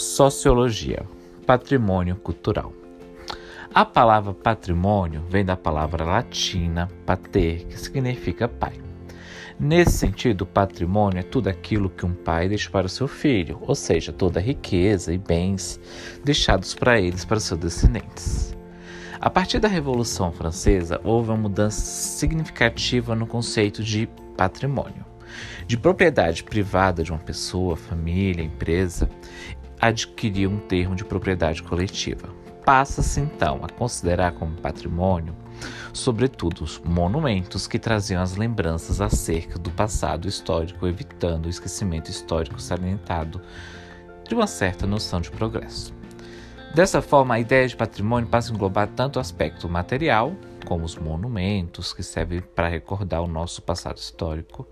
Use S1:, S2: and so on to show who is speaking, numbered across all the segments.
S1: Sociologia, patrimônio cultural. A palavra patrimônio vem da palavra latina pater, que significa pai. Nesse sentido, patrimônio é tudo aquilo que um pai deixa para o seu filho, ou seja, toda a riqueza e bens deixados para eles para seus descendentes. A partir da Revolução Francesa, houve uma mudança significativa no conceito de patrimônio. De propriedade privada de uma pessoa, família, empresa, adquirir um termo de propriedade coletiva. Passa-se então a considerar como patrimônio, sobretudo os monumentos que traziam as lembranças acerca do passado histórico, evitando o esquecimento histórico salientado de uma certa noção de progresso. Dessa forma, a ideia de patrimônio passa a englobar tanto o aspecto material, como os monumentos, que servem para recordar o nosso passado histórico,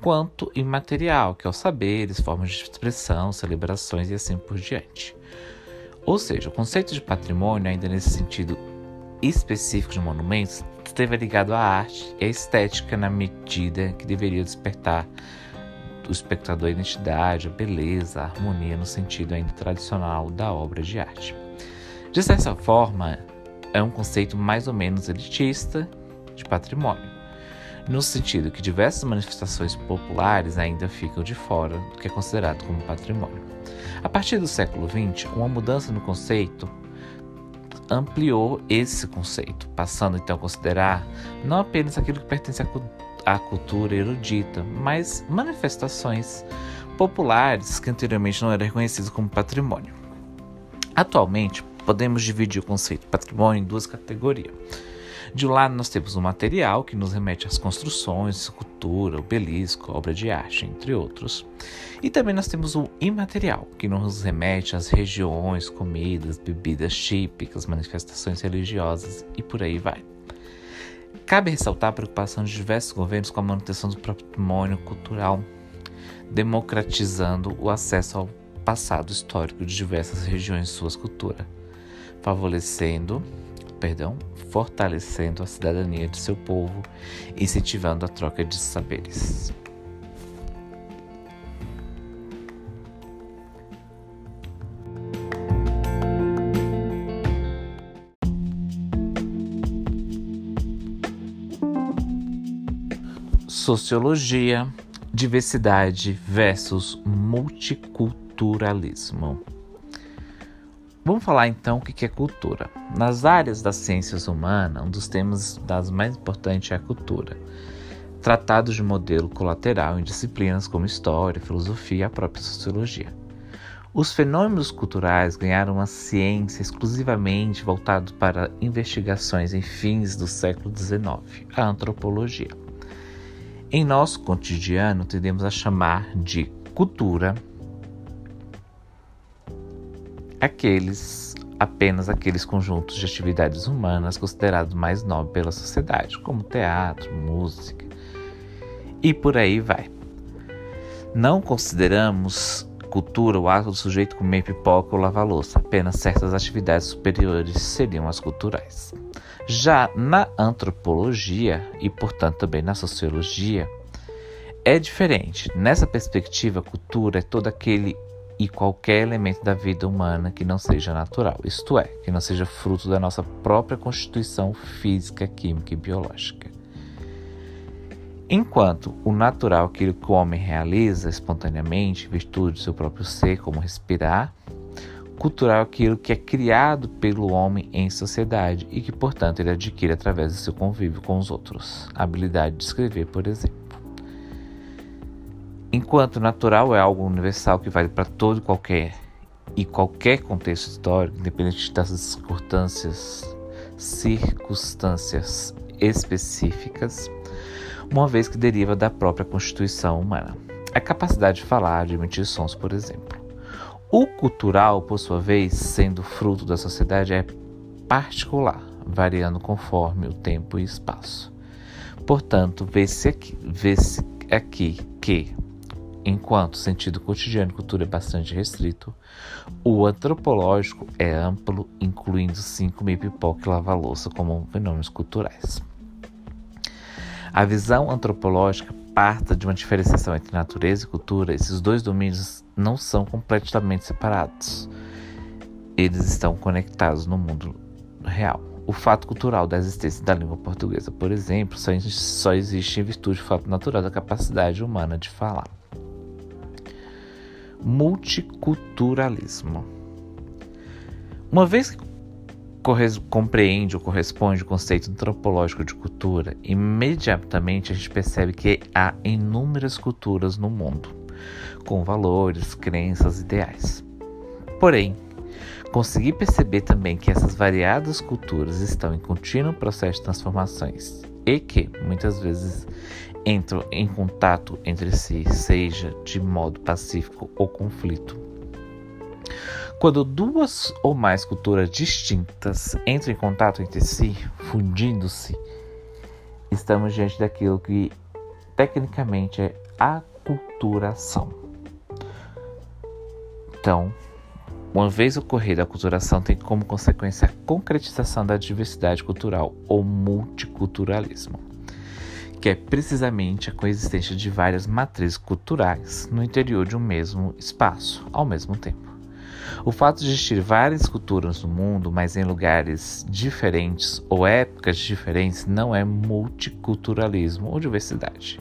S1: quanto imaterial, que é os saberes, formas de expressão, celebrações e assim por diante. Ou seja, o conceito de patrimônio, ainda nesse sentido específico de monumentos, esteve ligado à arte e à estética na medida que deveria despertar do espectador a identidade, a beleza, a harmonia no sentido ainda tradicional da obra de arte. De certa forma, é um conceito mais ou menos elitista de patrimônio, no sentido que diversas manifestações populares ainda ficam de fora do que é considerado como patrimônio. A partir do século XX, uma mudança no conceito ampliou esse conceito, passando então a considerar não apenas aquilo que pertence à cultura erudita, mas manifestações populares que anteriormente não eram reconhecidas como patrimônio. Atualmente, Podemos dividir o conceito de patrimônio em duas categorias. De um lado, nós temos o material, que nos remete às construções, escultura, obelisco, obra de arte, entre outros. E também nós temos o imaterial, que nos remete às regiões, comidas, bebidas típicas, manifestações religiosas e por aí vai. Cabe ressaltar a preocupação de diversos governos com a manutenção do patrimônio cultural, democratizando o acesso ao passado histórico de diversas regiões e suas culturas favorecendo, perdão, fortalecendo a cidadania de seu povo, incentivando a troca de saberes. Sociologia, diversidade versus multiculturalismo. Vamos falar então o que é cultura. Nas áreas das ciências humanas, um dos temas das mais importantes é a cultura. Tratados de modelo colateral em disciplinas como história, filosofia e a própria sociologia. Os fenômenos culturais ganharam uma ciência exclusivamente voltada para investigações em fins do século XIX, a antropologia. Em nosso cotidiano, tendemos a chamar de cultura aqueles apenas aqueles conjuntos de atividades humanas considerados mais nobres pela sociedade, como teatro, música e por aí vai. Não consideramos cultura o ato do sujeito comer pipoca ou lavar louça, apenas certas atividades superiores seriam as culturais. Já na antropologia e, portanto, também na sociologia, é diferente. Nessa perspectiva, cultura é todo aquele e qualquer elemento da vida humana que não seja natural, isto é, que não seja fruto da nossa própria constituição física, química e biológica. Enquanto o natural, aquilo que o homem realiza espontaneamente, em virtude do seu próprio ser, como respirar, cultural, aquilo que é criado pelo homem em sociedade e que, portanto, ele adquire através do seu convívio com os outros. A habilidade de escrever, por exemplo. Enquanto natural é algo universal que vale para todo e qualquer e qualquer contexto histórico, independente das circunstâncias, circunstâncias específicas, uma vez que deriva da própria constituição humana. A capacidade de falar, de emitir sons, por exemplo. O cultural, por sua vez, sendo fruto da sociedade, é particular, variando conforme o tempo e espaço. Portanto, vê-se aqui, vê aqui que Enquanto o sentido cotidiano de cultura é bastante restrito, o antropológico é amplo, incluindo sim comer pipoca e lavar louça como fenômenos culturais. A visão antropológica parta de uma diferenciação entre natureza e cultura. Esses dois domínios não são completamente separados. eles estão conectados no mundo real. O fato cultural da existência da língua portuguesa, por exemplo, só existe em virtude do fato natural da capacidade humana de falar. Multiculturalismo. Uma vez que compreende ou corresponde o conceito antropológico de cultura, imediatamente a gente percebe que há inúmeras culturas no mundo, com valores, crenças, ideais. Porém, Consegui perceber também que essas variadas culturas estão em contínuo processo de transformações e que, muitas vezes, entram em contato entre si, seja de modo pacífico ou conflito. Quando duas ou mais culturas distintas entram em contato entre si, fundindo-se, estamos diante daquilo que tecnicamente é aculturação. Então, uma vez ocorrida a culturação, tem como consequência a concretização da diversidade cultural ou multiculturalismo, que é precisamente a coexistência de várias matrizes culturais no interior de um mesmo espaço, ao mesmo tempo. O fato de existir várias culturas no mundo, mas em lugares diferentes ou épocas diferentes, não é multiculturalismo ou diversidade.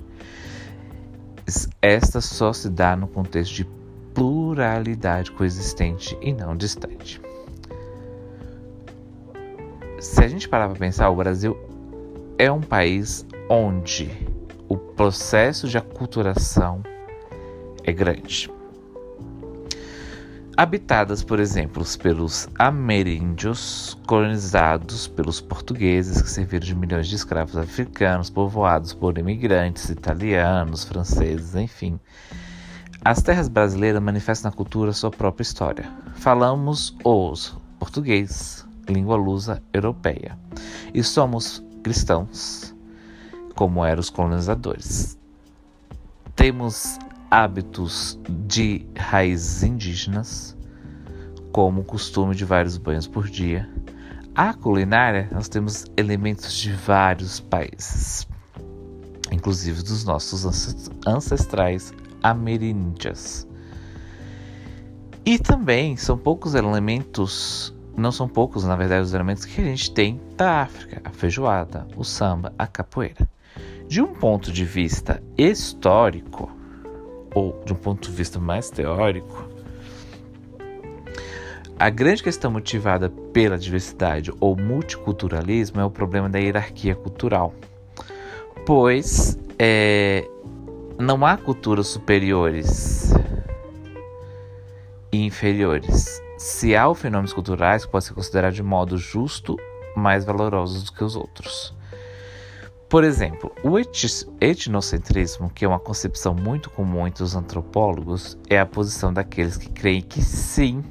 S1: Esta só se dá no contexto de pluralidade coexistente e não distante. Se a gente parar para pensar, o Brasil é um país onde o processo de aculturação é grande. Habitadas, por exemplo, pelos ameríndios, colonizados pelos portugueses, que serviram de milhões de escravos africanos, povoados por imigrantes italianos, franceses, enfim, as terras brasileiras manifestam na cultura sua própria história. Falamos os português, língua lusa europeia, e somos cristãos, como eram os colonizadores. Temos hábitos de raízes indígenas, como o costume de vários banhos por dia. A culinária, nós temos elementos de vários países, inclusive dos nossos ancestrais ameríndias. E também são poucos elementos, não são poucos na verdade os elementos que a gente tem da África: a feijoada, o samba, a capoeira. De um ponto de vista histórico, ou de um ponto de vista mais teórico, a grande questão motivada pela diversidade ou multiculturalismo é o problema da hierarquia cultural, pois é, não há culturas superiores e inferiores. Se há fenômenos culturais que podem ser considerados de modo justo mais valorosos do que os outros. Por exemplo, o etnocentrismo, que é uma concepção muito comum entre os antropólogos, é a posição daqueles que creem que sim,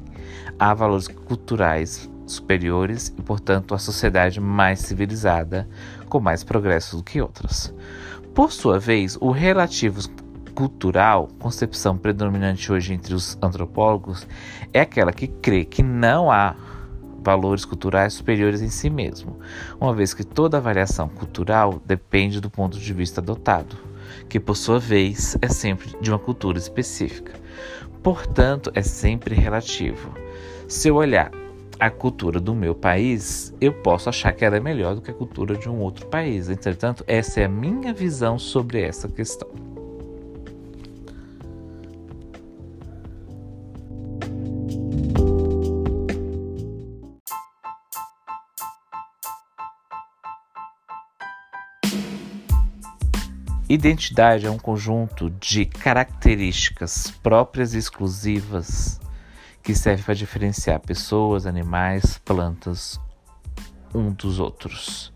S1: há valores culturais superiores e, portanto, a sociedade mais civilizada, com mais progresso do que outras. Por sua vez, o relativo cultural, concepção predominante hoje entre os antropólogos, é aquela que crê que não há valores culturais superiores em si mesmo, uma vez que toda avaliação cultural depende do ponto de vista adotado, que por sua vez é sempre de uma cultura específica. Portanto, é sempre relativo. Se eu olhar a cultura do meu país, eu posso achar que ela é melhor do que a cultura de um outro país. Entretanto, essa é a minha visão sobre essa questão. Identidade é um conjunto de características próprias e exclusivas que serve para diferenciar pessoas, animais, plantas um dos outros.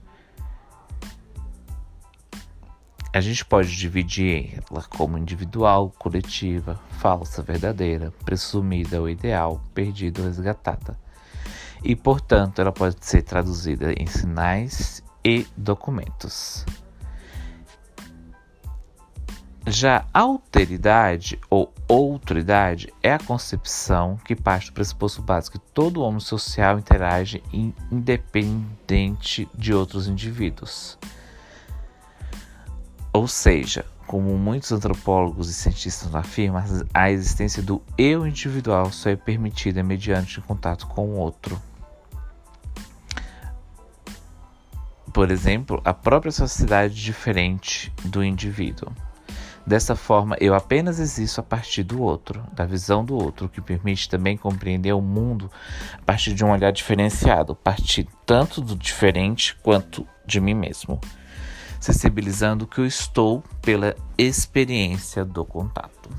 S1: A gente pode dividir ela como individual, coletiva, falsa, verdadeira, presumida ou ideal, perdida ou resgatada. E, portanto, ela pode ser traduzida em sinais e documentos. Já alteridade ou outridade é a concepção que parte do pressuposto básico que todo homem social interage independente de outros indivíduos. Ou seja, como muitos antropólogos e cientistas afirmam, a existência do eu individual só é permitida mediante contato com o outro. Por exemplo, a própria sociedade diferente do indivíduo. Dessa forma, eu apenas existo a partir do outro, da visão do outro, que permite também compreender o mundo a partir de um olhar diferenciado, a partir tanto do diferente quanto de mim mesmo sensibilizando que eu estou pela experiência do contato.